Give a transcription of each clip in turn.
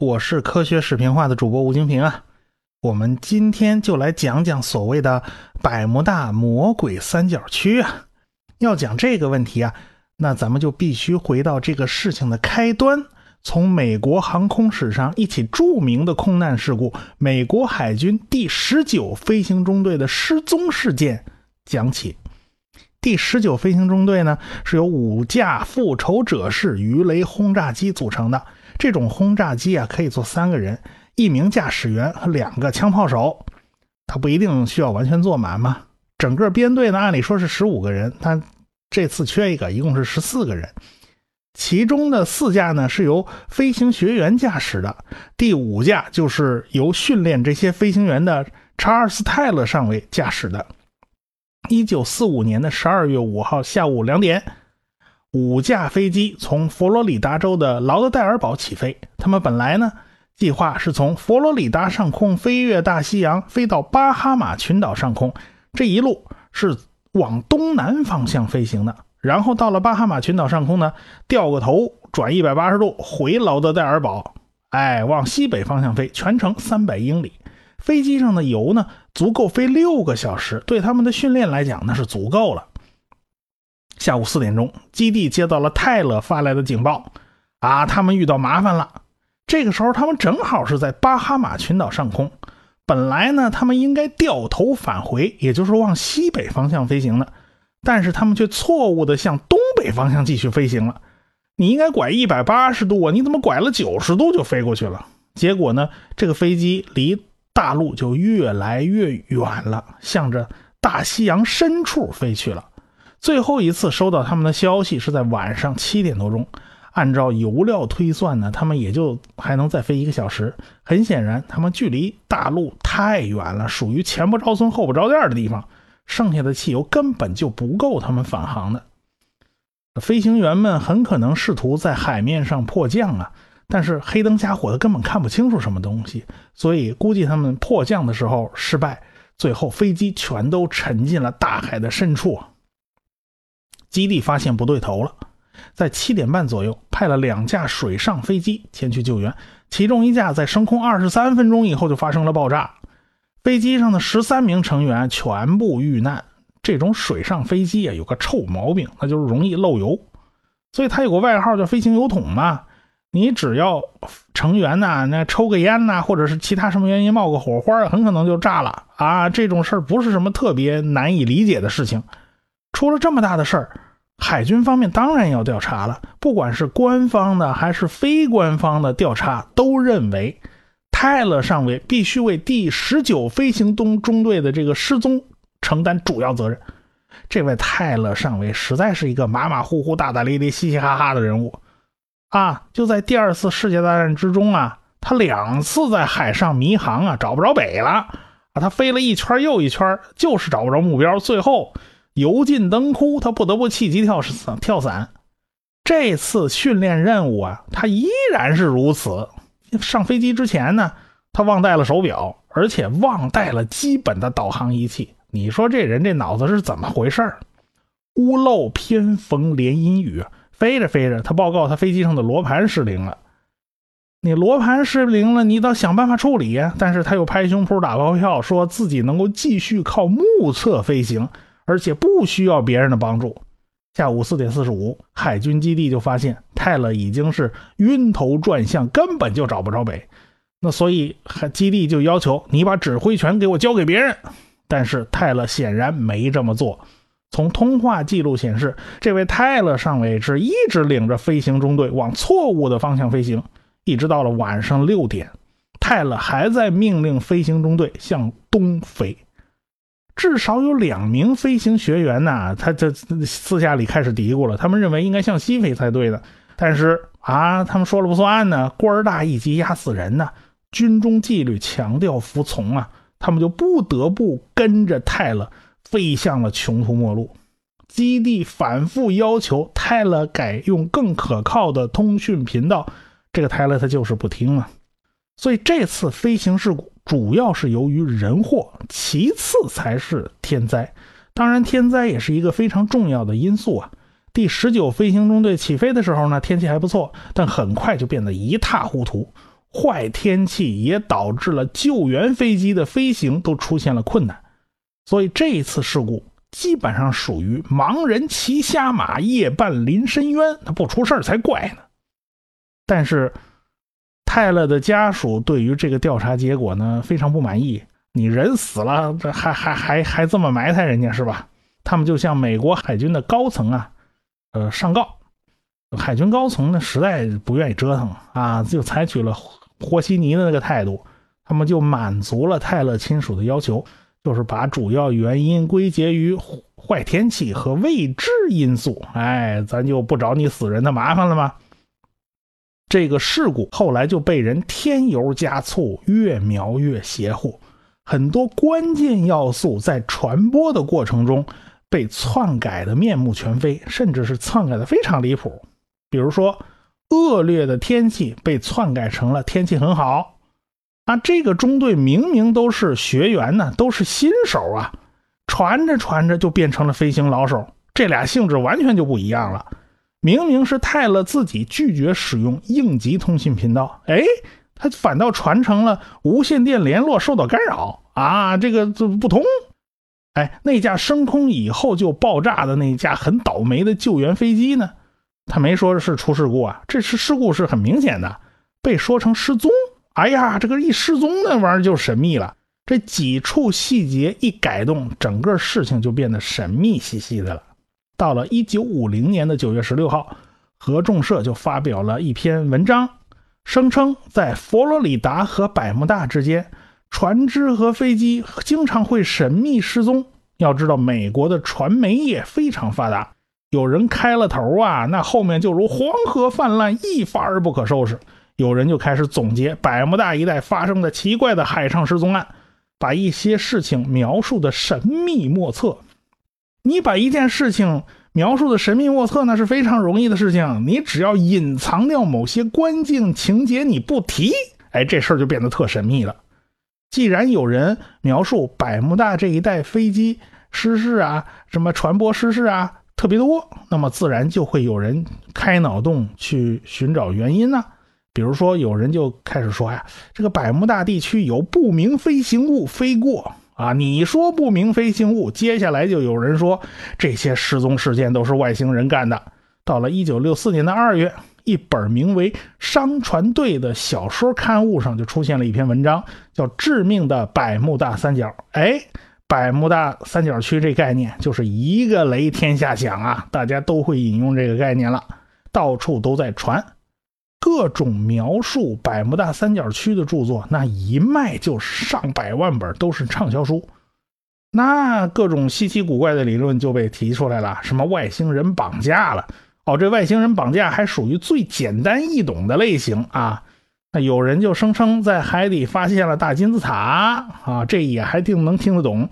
我是科学视频化的主播吴京平啊。我们今天就来讲讲所谓的百慕大魔鬼三角区啊。要讲这个问题啊，那咱们就必须回到这个事情的开端，从美国航空史上一起著名的空难事故——美国海军第十九飞行中队的失踪事件讲起。第十九飞行中队呢，是由五架复仇者式鱼雷轰炸机组成的。这种轰炸机啊，可以坐三个人，一名驾驶员和两个枪炮手。它不一定需要完全坐满嘛。整个编队呢，按理说是十五个人，但这次缺一个，一共是十四个人。其中的四架呢，是由飞行学员驾驶的，第五架就是由训练这些飞行员的查尔斯·泰勒上尉驾驶的。一九四五年的十二月五号下午两点，五架飞机从佛罗里达州的劳德代尔堡起飞。他们本来呢，计划是从佛罗里达上空飞越大西洋，飞到巴哈马群岛上空。这一路是往东南方向飞行的。然后到了巴哈马群岛上空呢，掉个头转一百八十度回劳德代尔堡，哎，往西北方向飞，全程三百英里。飞机上的油呢，足够飞六个小时，对他们的训练来讲那是足够了。下午四点钟，基地接到了泰勒发来的警报，啊，他们遇到麻烦了。这个时候，他们正好是在巴哈马群岛上空。本来呢，他们应该掉头返回，也就是往西北方向飞行的，但是他们却错误的向东北方向继续飞行了。你应该拐一百八十度啊，你怎么拐了九十度就飞过去了？结果呢，这个飞机离。大陆就越来越远了，向着大西洋深处飞去了。最后一次收到他们的消息是在晚上七点多钟。按照油料推算呢，他们也就还能再飞一个小时。很显然，他们距离大陆太远了，属于前不着村后不着店的地方。剩下的汽油根本就不够他们返航的。飞行员们很可能试图在海面上迫降啊。但是黑灯瞎火的，根本看不清楚什么东西，所以估计他们迫降的时候失败，最后飞机全都沉进了大海的深处。基地发现不对头了，在七点半左右派了两架水上飞机前去救援，其中一架在升空二十三分钟以后就发生了爆炸，飞机上的十三名成员全部遇难。这种水上飞机啊，有个臭毛病，那就是容易漏油，所以它有个外号叫“飞行油桶”嘛。你只要成员呐，那抽个烟呐，或者是其他什么原因冒个火花，很可能就炸了啊！这种事儿不是什么特别难以理解的事情。出了这么大的事儿，海军方面当然要调查了。不管是官方的还是非官方的调查，都认为泰勒上尉必须为第十九飞行中中队的这个失踪承担主要责任。这位泰勒上尉实在是一个马马虎虎、大大咧咧、嘻嘻哈哈的人物。啊，就在第二次世界大战之中啊，他两次在海上迷航啊，找不着北了啊，他飞了一圈又一圈，就是找不着目标，最后油尽灯枯，他不得不弃机跳伞。跳伞，这次训练任务啊，他依然是如此。上飞机之前呢，他忘带了手表，而且忘带了基本的导航仪器。你说这人这脑子是怎么回事屋漏偏逢连阴雨。飞着飞着，他报告他飞机上的罗盘失灵了。你罗盘失灵了，你倒想办法处理呀。但是他又拍胸脯打包票，说自己能够继续靠目测飞行，而且不需要别人的帮助。下午四点四十五，海军基地就发现泰勒已经是晕头转向，根本就找不着北。那所以基地就要求你把指挥权给我交给别人。但是泰勒显然没这么做。从通话记录显示，这位泰勒上尉是一直领着飞行中队往错误的方向飞行，一直到了晚上六点，泰勒还在命令飞行中队向东飞。至少有两名飞行学员呐，他这私下里开始嘀咕了，他们认为应该向西飞才对的。但是啊，他们说了不算呢，官大一级压死人呐，军中纪律强调服从啊，他们就不得不跟着泰勒。飞向了穷途末路，基地反复要求泰勒改用更可靠的通讯频道，这个泰勒他就是不听啊。所以这次飞行事故主要是由于人祸，其次才是天灾。当然，天灾也是一个非常重要的因素啊。第十九飞行中队起飞的时候呢，天气还不错，但很快就变得一塌糊涂。坏天气也导致了救援飞机的飞行都出现了困难，所以这一次事故基本上属于盲人骑瞎马，夜半临深渊，他不出事才怪呢。但是泰勒的家属对于这个调查结果呢非常不满意，你人死了，这还还还还这么埋汰人家是吧？他们就向美国海军的高层啊，呃上告，海军高层呢实在不愿意折腾啊，就采取了。和稀泥的那个态度，他们就满足了泰勒亲属的要求，就是把主要原因归结于坏天气和未知因素。哎，咱就不找你死人的麻烦了吗？这个事故后来就被人添油加醋，越描越邪乎。很多关键要素在传播的过程中被篡改的面目全非，甚至是篡改的非常离谱。比如说。恶劣的天气被篡改成了天气很好，啊，这个中队明明都是学员呢，都是新手啊，传着传着就变成了飞行老手，这俩性质完全就不一样了。明明是泰勒自己拒绝使用应急通信频道，哎，他反倒传成了无线电联络受到干扰啊，这个就不通。哎，那架升空以后就爆炸的那架很倒霉的救援飞机呢？他没说是出事故啊，这次事故是很明显的，被说成失踪。哎呀，这个一失踪那玩意儿就神秘了。这几处细节一改动，整个事情就变得神秘兮兮的了。到了一九五零年的九月十六号，合众社就发表了一篇文章，声称在佛罗里达和百慕大之间，船只和飞机经常会神秘失踪。要知道，美国的传媒业非常发达。有人开了头啊，那后面就如黄河泛滥，一发而不可收拾。有人就开始总结百慕大一带发生的奇怪的海上失踪案，把一些事情描述的神秘莫测。你把一件事情描述的神秘莫测，那是非常容易的事情。你只要隐藏掉某些关键情节，你不提，哎，这事儿就变得特神秘了。既然有人描述百慕大这一带飞机失事啊，什么船舶失事啊。特别多，那么自然就会有人开脑洞去寻找原因呢。比如说，有人就开始说呀，这个百慕大地区有不明飞行物飞过啊。你说不明飞行物，接下来就有人说这些失踪事件都是外星人干的。到了一九六四年的二月，一本名为《商船队》的小说刊物上就出现了一篇文章，叫《致命的百慕大三角》。哎。百慕大三角区这概念就是一个雷天下响啊！大家都会引用这个概念了，到处都在传，各种描述百慕大三角区的著作，那一卖就上百万本，都是畅销书。那各种稀奇古怪的理论就被提出来了，什么外星人绑架了？哦，这外星人绑架还属于最简单易懂的类型啊。那有人就声称在海底发现了大金字塔啊，这也还挺能听得懂。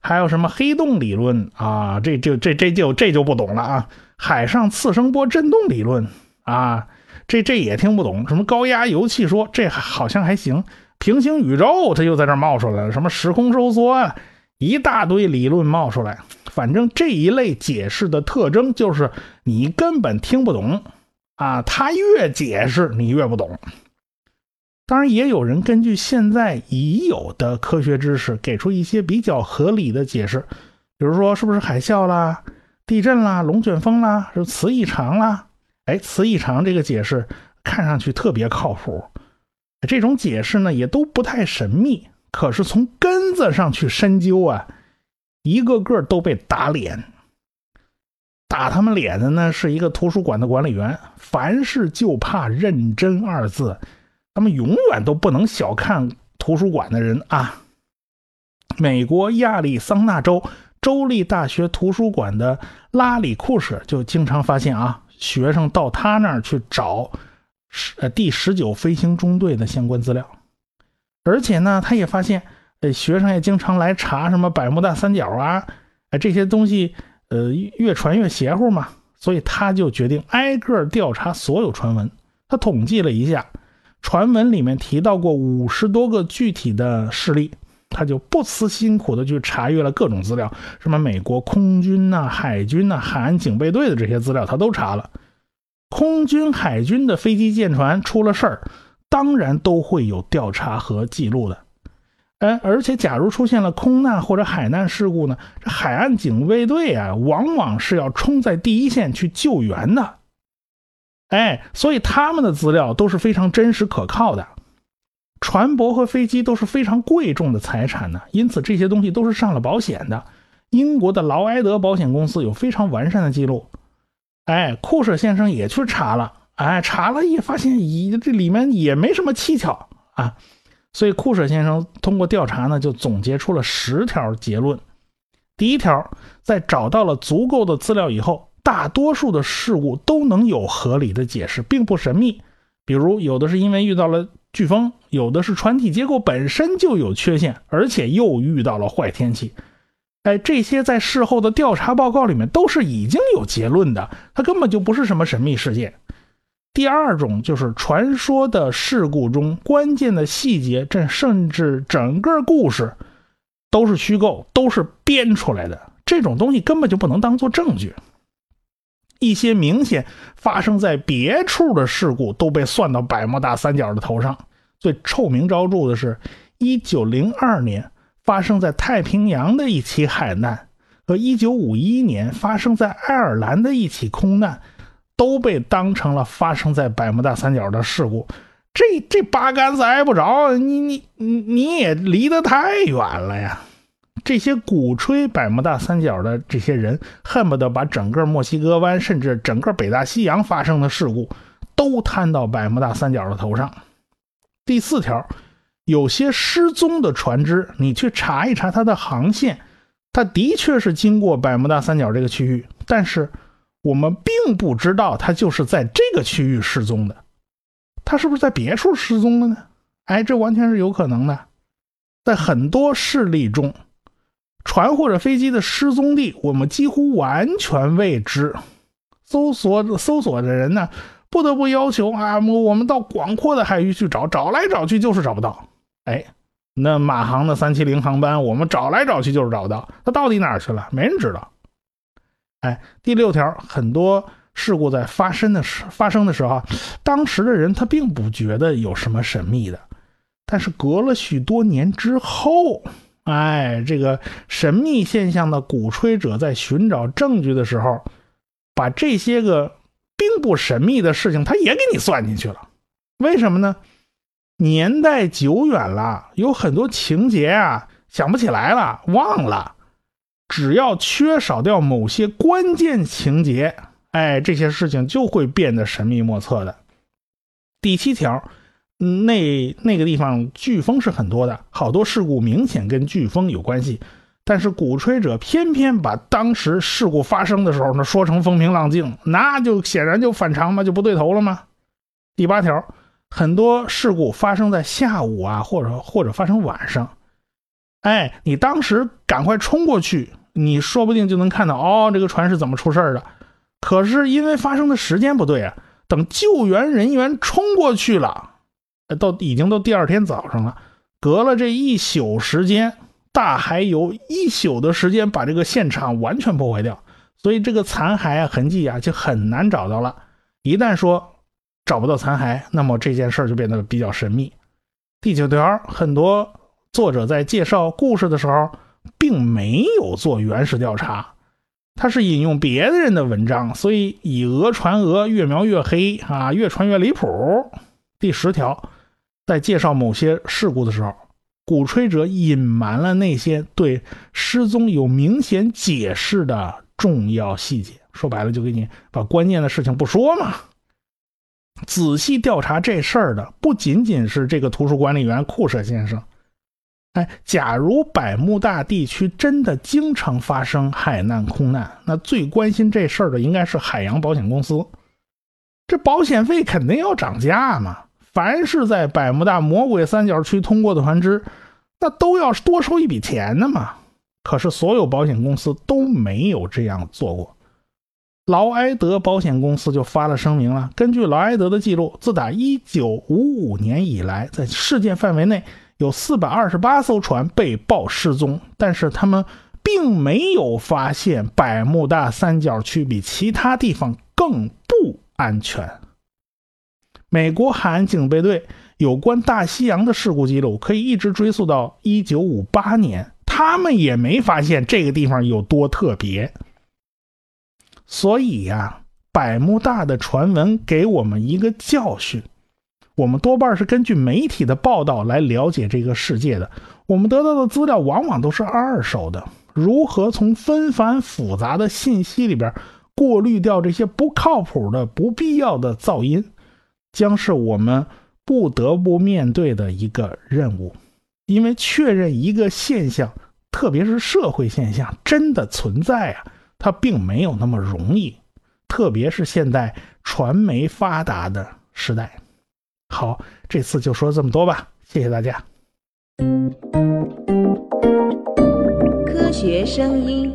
还有什么黑洞理论啊？这这这这就这就不懂了啊。海上次声波震动理论啊，这这也听不懂。什么高压油气说这好像还行。平行宇宙它又在这冒出来了，什么时空收缩啊，一大堆理论冒出来。反正这一类解释的特征就是你根本听不懂啊，他越解释你越不懂。当然，也有人根据现在已有的科学知识，给出一些比较合理的解释，比如说是不是海啸啦、地震啦、龙卷风啦、是磁异常啦？哎，词异常这个解释看上去特别靠谱。这种解释呢，也都不太神秘，可是从根子上去深究啊，一个个都被打脸。打他们脸的呢，是一个图书馆的管理员，凡事就怕认真二字。他们永远都不能小看图书馆的人啊！美国亚利桑那州州立大学图书馆的拉里库什就经常发现啊，学生到他那儿去找十呃第十九飞行中队的相关资料，而且呢，他也发现，呃，学生也经常来查什么百慕大三角啊，呃，这些东西，呃，越传越邪乎嘛，所以他就决定挨个调查所有传闻。他统计了一下。传闻里面提到过五十多个具体的事例，他就不辞辛苦的去查阅了各种资料，什么美国空军呐、海军呐、海岸警备队的这些资料他都查了。空军、海军的飞机、舰船出了事儿，当然都会有调查和记录的。哎，而且假如出现了空难或者海难事故呢，这海岸警卫队啊，往往是要冲在第一线去救援的。哎，所以他们的资料都是非常真实可靠的。船舶和飞机都是非常贵重的财产呢，因此这些东西都是上了保险的。英国的劳埃德保险公司有非常完善的记录。哎，库舍先生也去查了，哎，查了也发现，咦，这里面也没什么蹊跷啊。所以库舍先生通过调查呢，就总结出了十条结论。第一条，在找到了足够的资料以后，大多数的事故都能有合理的解释，并不神秘。比如，有的是因为遇到了飓风，有的是船体结构本身就有缺陷，而且又遇到了坏天气。哎，这些在事后的调查报告里面都是已经有结论的，它根本就不是什么神秘事件。第二种就是传说的事故中关键的细节，这甚至整个故事都是虚构，都是编出来的。这种东西根本就不能当做证据。一些明显发生在别处的事故都被算到百慕大三角的头上。最臭名昭著的是1902年。发生在太平洋的一起海难和1951年发生在爱尔兰的一起空难，都被当成了发生在百慕大三角的事故。这这八竿子挨不着，你你你你也离得太远了呀！这些鼓吹百慕大三角的这些人，恨不得把整个墨西哥湾，甚至整个北大西洋发生的事故，都摊到百慕大三角的头上。第四条。有些失踪的船只，你去查一查它的航线，它的确是经过百慕大三角这个区域，但是我们并不知道它就是在这个区域失踪的，它是不是在别处失踪了呢？哎，这完全是有可能的。在很多事例中，船或者飞机的失踪地我们几乎完全未知，搜索搜索的人呢，不得不要求啊，我们到广阔的海域去找，找来找去就是找不到。哎，那马航的三七零航班，我们找来找去就是找不到，它到底哪儿去了？没人知道。哎，第六条，很多事故在发生的时发生的时候，当时的人他并不觉得有什么神秘的，但是隔了许多年之后，哎，这个神秘现象的鼓吹者在寻找证据的时候，把这些个并不神秘的事情，他也给你算进去了。为什么呢？年代久远了，有很多情节啊想不起来了，忘了。只要缺少掉某些关键情节，哎，这些事情就会变得神秘莫测的。第七条，那那个地方飓风是很多的，好多事故明显跟飓风有关系，但是鼓吹者偏偏把当时事故发生的时候呢说成风平浪静，那就显然就反常嘛，就不对头了吗？第八条。很多事故发生在下午啊，或者或者发生晚上，哎，你当时赶快冲过去，你说不定就能看到哦，这个船是怎么出事的。可是因为发生的时间不对啊，等救援人员冲过去了，都已经都第二天早上了，隔了这一宿时间，大海有一宿的时间把这个现场完全破坏掉，所以这个残骸啊、痕迹啊就很难找到了。一旦说。找不到残骸，那么这件事就变得比较神秘。第九条，很多作者在介绍故事的时候，并没有做原始调查，他是引用别的人的文章，所以以讹传讹，越描越黑啊，越传越离谱。第十条，在介绍某些事故的时候，鼓吹者隐瞒了那些对失踪有明显解释的重要细节，说白了就给你把关键的事情不说嘛。仔细调查这事儿的不仅仅是这个图书管理员库舍先生。哎，假如百慕大地区真的经常发生海难空难，那最关心这事儿的应该是海洋保险公司。这保险费肯定要涨价嘛。凡是在百慕大魔鬼三角区通过的船只，那都要多收一笔钱的嘛。可是所有保险公司都没有这样做过。劳埃德保险公司就发了声明了。根据劳埃德的记录，自打1955年以来，在事件范围内有428艘船被曝失踪，但是他们并没有发现百慕大三角区比其他地方更不安全。美国海岸警备队有关大西洋的事故记录可以一直追溯到一九五八年，他们也没发现这个地方有多特别。所以呀，百慕大的传闻给我们一个教训：我们多半是根据媒体的报道来了解这个世界的，我们得到的资料往往都是二手的。如何从纷繁复杂的信息里边过滤掉这些不靠谱的、不必要的噪音，将是我们不得不面对的一个任务。因为确认一个现象，特别是社会现象真的存在啊，它并没有那么容易。特别是现在传媒发达的时代。好，这次就说这么多吧，谢谢大家。科学声音。